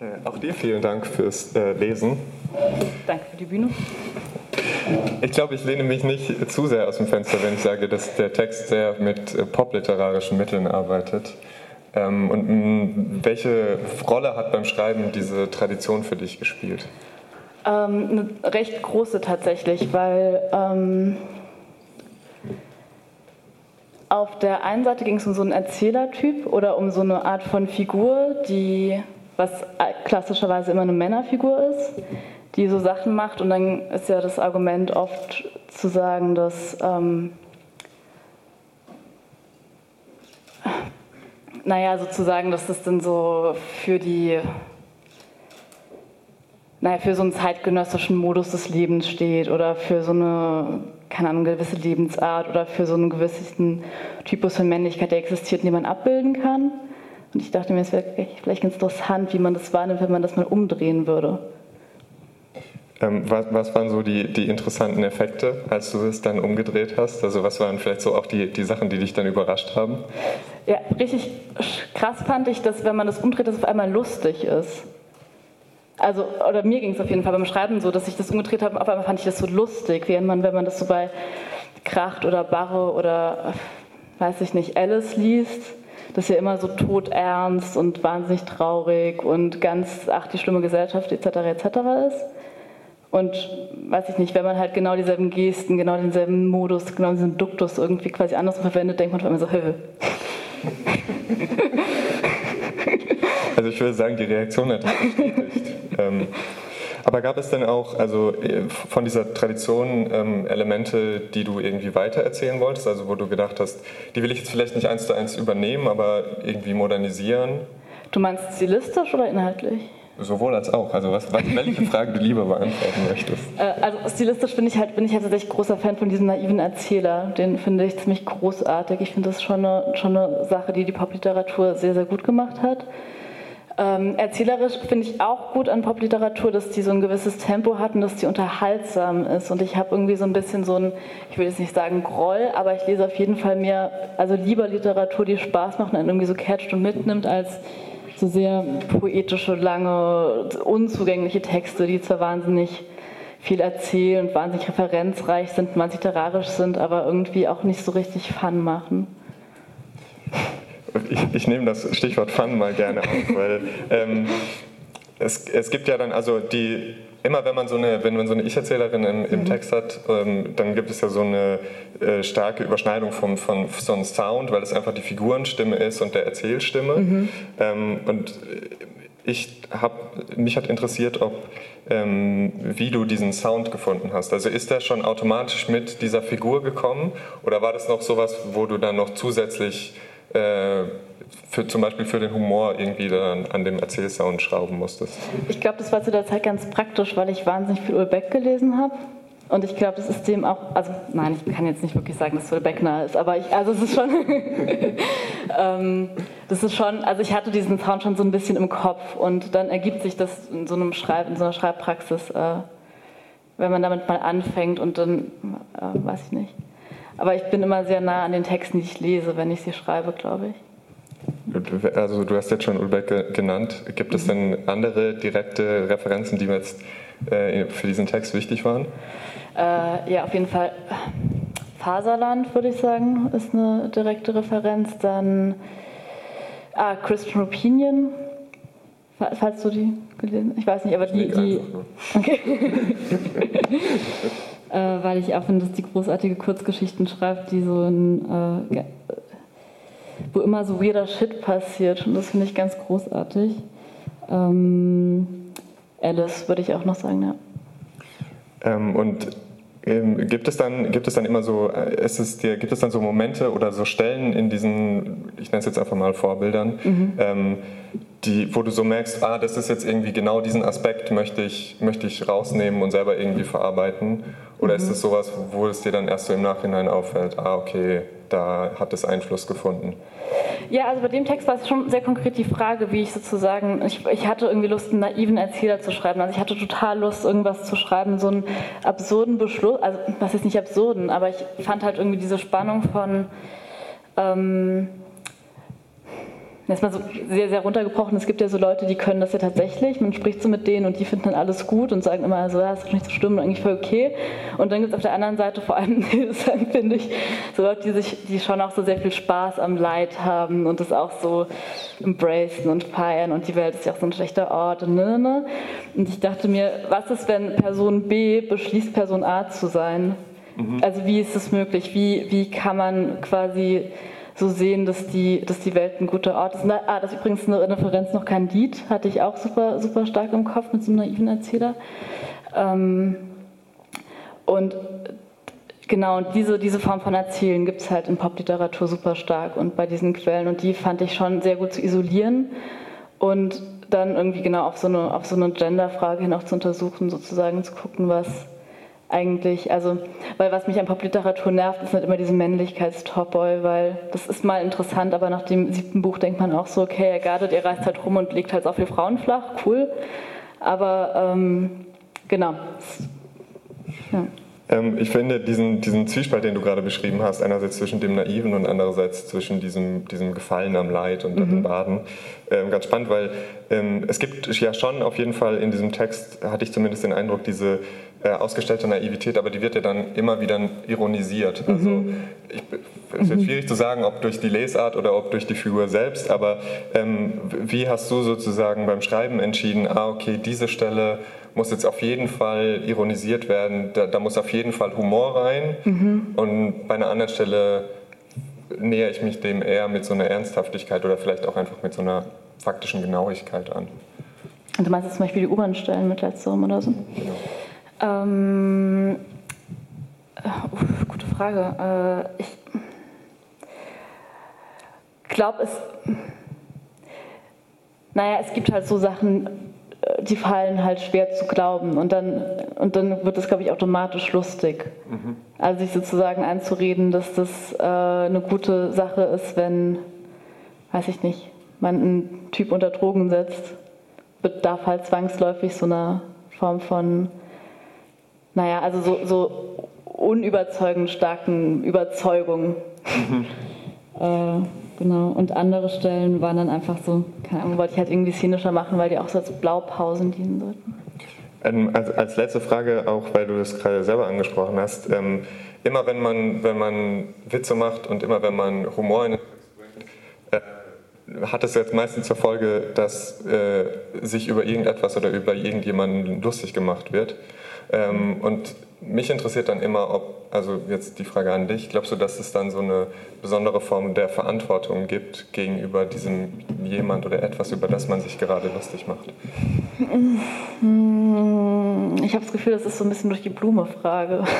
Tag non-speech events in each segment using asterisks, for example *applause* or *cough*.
Äh, auch dir vielen Dank fürs äh, Lesen. Danke für die Bühne. Ich glaube, ich lehne mich nicht zu sehr aus dem Fenster, wenn ich sage, dass der Text sehr mit äh, popliterarischen Mitteln arbeitet. Ähm, und mh, welche Rolle hat beim Schreiben diese Tradition für dich gespielt? Ähm, eine recht große tatsächlich, weil ähm, auf der einen Seite ging es um so einen Erzählertyp oder um so eine Art von Figur, die was klassischerweise immer eine Männerfigur ist, die so Sachen macht. Und dann ist ja das Argument oft zu sagen, dass ähm, naja, sozusagen, dass das dann so für die naja, für so einen zeitgenössischen Modus des Lebens steht oder für so eine, keine Ahnung, gewisse Lebensart oder für so einen gewissen Typus von Männlichkeit, der existiert, den man abbilden kann. Und ich dachte mir, es wäre vielleicht ganz interessant, wie man das wahrnimmt, wenn man das mal umdrehen würde. Ähm, was, was, waren so die, die, interessanten Effekte, als du es dann umgedreht hast? Also was waren vielleicht so auch die, die Sachen, die dich dann überrascht haben? Ja, richtig krass fand ich, dass wenn man das umdreht, dass es auf einmal lustig ist. Also, oder mir ging es auf jeden Fall beim Schreiben so, dass ich das umgedreht habe, auf einmal fand ich das so lustig, während man, wenn man das so bei Kracht oder Barre oder, weiß ich nicht, Alice liest, das ja immer so todernst und wahnsinnig traurig und ganz, ach, die schlimme Gesellschaft etc. etc. ist. Und weiß ich nicht, wenn man halt genau dieselben Gesten, genau denselben Modus, genau diesen Duktus irgendwie quasi anders verwendet, denkt man immer so, hö. *laughs* Also ich würde sagen, die Reaktion hat ähm, aber gab es denn auch, also äh, von dieser Tradition ähm, Elemente, die du irgendwie weitererzählen wolltest, also wo du gedacht hast, die will ich jetzt vielleicht nicht eins zu eins übernehmen, aber irgendwie modernisieren? Du meinst stilistisch oder inhaltlich? Sowohl als auch. Also was, welche Frage du lieber beantworten möchtest. Äh, also stilistisch bin ich halt, bin ich halt tatsächlich großer Fan von diesem naiven Erzähler. Den finde ich ziemlich großartig. Ich finde das schon eine, schon eine Sache, die die Popliteratur sehr, sehr gut gemacht hat. Ähm, erzählerisch finde ich auch gut an Popliteratur, dass die so ein gewisses Tempo hat und dass die unterhaltsam ist. Und ich habe irgendwie so ein bisschen so ein, ich will jetzt nicht sagen Groll, aber ich lese auf jeden Fall mehr, also lieber Literatur, die Spaß macht und irgendwie so catcht und mitnimmt, als so sehr poetische, lange, unzugängliche Texte, die zwar wahnsinnig viel erzählen und wahnsinnig referenzreich sind, wahnsinnig literarisch sind, aber irgendwie auch nicht so richtig Fun machen. Ich, ich nehme das Stichwort Fun mal gerne auf, *laughs* weil ähm, es, es gibt ja dann, also die immer wenn man so eine, wenn man so eine Ich-Erzählerin im, im mhm. Text hat, ähm, dann gibt es ja so eine äh, starke Überschneidung vom, von so einem Sound, weil es einfach die Figurenstimme ist und der Erzählstimme. Mhm. Ähm, und ich habe mich hat interessiert, ob ähm, wie du diesen Sound gefunden hast. Also ist der schon automatisch mit dieser Figur gekommen oder war das noch sowas, wo du dann noch zusätzlich äh, für, zum Beispiel für den Humor irgendwie dann an dem Erzählsound schrauben musstest? Ich glaube, das war zu der Zeit ganz praktisch, weil ich wahnsinnig viel Ulbeck gelesen habe. Und ich glaube, das ist dem auch, also nein, ich kann jetzt nicht wirklich sagen, dass Ulbeck nah ist, aber ich, also es ist schon, *laughs* ähm, das ist schon, also ich hatte diesen Sound schon so ein bisschen im Kopf und dann ergibt sich das in so einem Schreib, in so einer Schreibpraxis, äh, wenn man damit mal anfängt und dann, äh, weiß ich nicht. Aber ich bin immer sehr nah an den Texten, die ich lese, wenn ich sie schreibe, glaube ich. Also du hast jetzt schon Ulbeck genannt. Gibt es denn andere direkte Referenzen, die mir jetzt äh, für diesen Text wichtig waren? Äh, ja, auf jeden Fall. Faserland, würde ich sagen, ist eine direkte Referenz. Dann ah, Christian Opinion, falls du die gelesen hast. Ich weiß nicht, aber die. die okay. *laughs* *laughs* äh, weil ich auch finde, dass die großartige Kurzgeschichten schreibt, die so ein. Äh, wo immer so weirder Shit passiert. Und das finde ich ganz großartig. Ähm, Alice würde ich auch noch sagen, ja. Ähm, und ähm, gibt es dann gibt es dann immer so äh, ist es dir, gibt es dann so Momente oder so Stellen in diesen ich nenne es jetzt einfach mal Vorbildern mhm. ähm, die wo du so merkst ah das ist jetzt irgendwie genau diesen Aspekt möchte ich möchte ich rausnehmen und selber irgendwie verarbeiten oder mhm. ist es sowas wo es dir dann erst so im Nachhinein auffällt ah okay da hat es Einfluss gefunden ja, also bei dem Text war es schon sehr konkret die Frage, wie ich sozusagen, ich, ich hatte irgendwie Lust, einen naiven Erzähler zu schreiben. Also ich hatte total Lust, irgendwas zu schreiben, so einen absurden Beschluss, also was ist nicht absurden, aber ich fand halt irgendwie diese Spannung von, ähm, erstmal so sehr, sehr runtergebrochen, es gibt ja so Leute, die können das ja tatsächlich, man spricht so mit denen und die finden dann alles gut und sagen immer, so, ja, ist doch nicht so schlimm und eigentlich voll okay. Und dann gibt es auf der anderen Seite vor allem, *laughs* finde ich, so Leute, die, sich, die schon auch so sehr viel Spaß am Leid haben und das auch so embracen und feiern und die Welt ist ja auch so ein schlechter Ort und ne, ne, ne. Und ich dachte mir, was ist, wenn Person B beschließt, Person A zu sein? Mhm. Also wie ist das möglich? Wie, wie kann man quasi so sehen, dass die, dass die Welt ein guter Ort ist. Ah, das ist übrigens eine Referenz, noch kein Lied, hatte ich auch super, super stark im Kopf mit so einem naiven Erzähler. Ähm, und genau, diese, diese Form von Erzählen gibt es halt in Popliteratur super stark und bei diesen Quellen und die fand ich schon sehr gut zu isolieren und dann irgendwie genau auf so eine, auf so eine Genderfrage hin auch zu untersuchen, sozusagen zu gucken, was eigentlich, also, weil was mich an Popliteratur nervt, ist nicht immer diese Männlichkeits-Topboy, weil das ist mal interessant, aber nach dem siebten Buch denkt man auch so, okay, er gardet, er reist halt rum und legt halt so viele Frauen flach, cool. Aber ähm, genau. Ja. Ähm, ich finde diesen, diesen Zwiespalt, den du gerade beschrieben hast, einerseits zwischen dem Naiven und andererseits zwischen diesem, diesem Gefallen am Leid und mhm. dem Baden, ähm, ganz spannend, weil ähm, es gibt ja schon auf jeden Fall in diesem Text, hatte ich zumindest den Eindruck, diese äh, ausgestellte Naivität, aber die wird ja dann immer wieder ironisiert. Also mhm. ich, es wird mhm. schwierig zu sagen, ob durch die Lesart oder ob durch die Figur selbst, aber ähm, wie hast du sozusagen beim Schreiben entschieden, ah okay, diese Stelle muss jetzt auf jeden Fall ironisiert werden, da, da muss auf jeden Fall Humor rein mhm. und bei einer anderen Stelle nähere ich mich dem eher mit so einer Ernsthaftigkeit oder vielleicht auch einfach mit so einer faktischen Genauigkeit an. Du meinst jetzt zum Beispiel die U-Bahn-Stellen mit letzterem oder so? Genau. Ähm, äh, gute Frage. Äh, ich glaube, es. Naja, es gibt halt so Sachen, äh, die fallen halt schwer zu glauben und dann, und dann wird es, glaube ich, automatisch lustig. Mhm. Also sich sozusagen einzureden, dass das äh, eine gute Sache ist, wenn, weiß ich nicht, man einen Typ unter Drogen setzt, bedarf halt zwangsläufig so einer Form von naja, also so, so unüberzeugend starken Überzeugungen. Mhm. *laughs* äh, genau. Und andere Stellen waren dann einfach so, keine Ahnung, wollte ich halt irgendwie szenischer machen, weil die auch so als Blaupausen dienen sollten. Ähm, als, als, letzte Frage, auch weil du das gerade selber angesprochen hast, ähm, immer wenn man, wenn man Witze macht und immer wenn man Humor in äh, hat es jetzt meistens zur Folge, dass äh, sich über irgendetwas oder über irgendjemanden lustig gemacht wird. Ähm, und mich interessiert dann immer, ob, also jetzt die Frage an dich, glaubst du, dass es dann so eine besondere Form der Verantwortung gibt gegenüber diesem jemand oder etwas, über das man sich gerade lustig macht? Ich habe das Gefühl, das ist so ein bisschen durch die Blume-Frage. *laughs*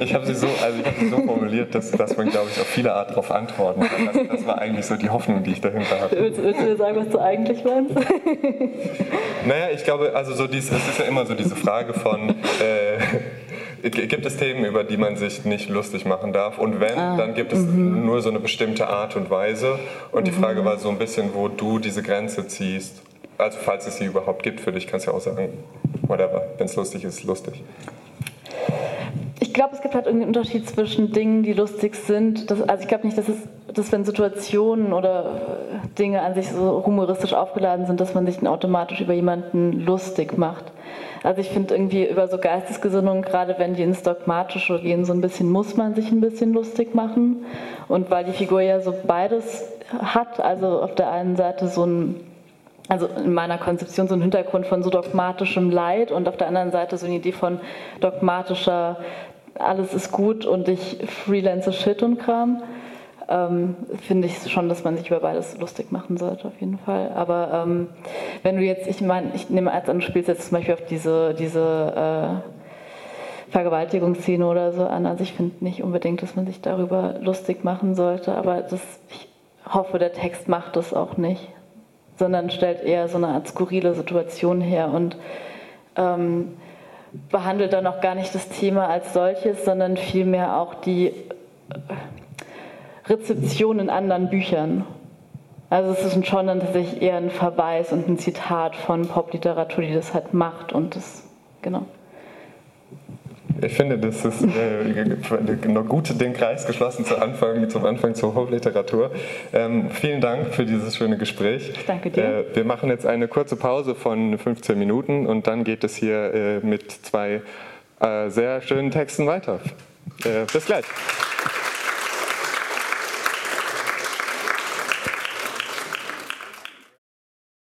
Ich habe sie, so, also hab sie so formuliert, dass, dass man, glaube ich, auf viele Art darauf antworten kann. Das, das, war eigentlich so die Hoffnung, die ich dahinter hatte. Willst, willst du mir sagen, was du eigentlich meinst? *laughs* Naja, ich glaube, also so dies, es ist ja immer so diese Frage von... Äh, gibt es Themen, über die man sich nicht lustig machen darf? Und wenn, ah, dann gibt es -hmm. nur so eine bestimmte Art und Weise. Und die Frage mhm. war so ein bisschen, wo du diese Grenze ziehst. Also falls es sie überhaupt gibt für dich, kannst du ja auch sagen, whatever, wenn es lustig ist, lustig. Ich glaube, es gibt halt irgendwie einen Unterschied zwischen Dingen, die lustig sind. Das, also ich glaube nicht, dass es, dass wenn Situationen oder Dinge an sich so humoristisch aufgeladen sind, dass man sich dann automatisch über jemanden lustig macht. Also ich finde irgendwie über so Geistesgesinnungen, gerade wenn die ins Dogmatische gehen, so ein bisschen muss man sich ein bisschen lustig machen. Und weil die Figur ja so beides hat, also auf der einen Seite so ein also in meiner Konzeption so ein Hintergrund von so dogmatischem Leid und auf der anderen Seite so eine Idee von dogmatischer, alles ist gut und ich freelance Shit und Kram. Ähm, finde ich schon, dass man sich über beides lustig machen sollte, auf jeden Fall. Aber ähm, wenn du jetzt, ich meine, ich nehme als an, du spielst jetzt zum Beispiel auf diese, diese äh, Vergewaltigungsszene oder so an. Also ich finde nicht unbedingt, dass man sich darüber lustig machen sollte, aber das, ich hoffe, der Text macht das auch nicht sondern stellt eher so eine Art skurrile Situation her und ähm, behandelt dann auch gar nicht das Thema als solches, sondern vielmehr auch die äh, Rezeption in anderen Büchern. Also es ist schon dann tatsächlich eher ein Verweis und ein Zitat von Popliteratur, die das halt macht und das, genau. Ich finde, das ist äh, *laughs* noch gut, den Kreis geschlossen zu Anfang, zum Anfang zur Hofliteratur. Ähm, vielen Dank für dieses schöne Gespräch. danke dir. Äh, wir machen jetzt eine kurze Pause von 15 Minuten und dann geht es hier äh, mit zwei äh, sehr schönen Texten weiter. Äh, bis gleich.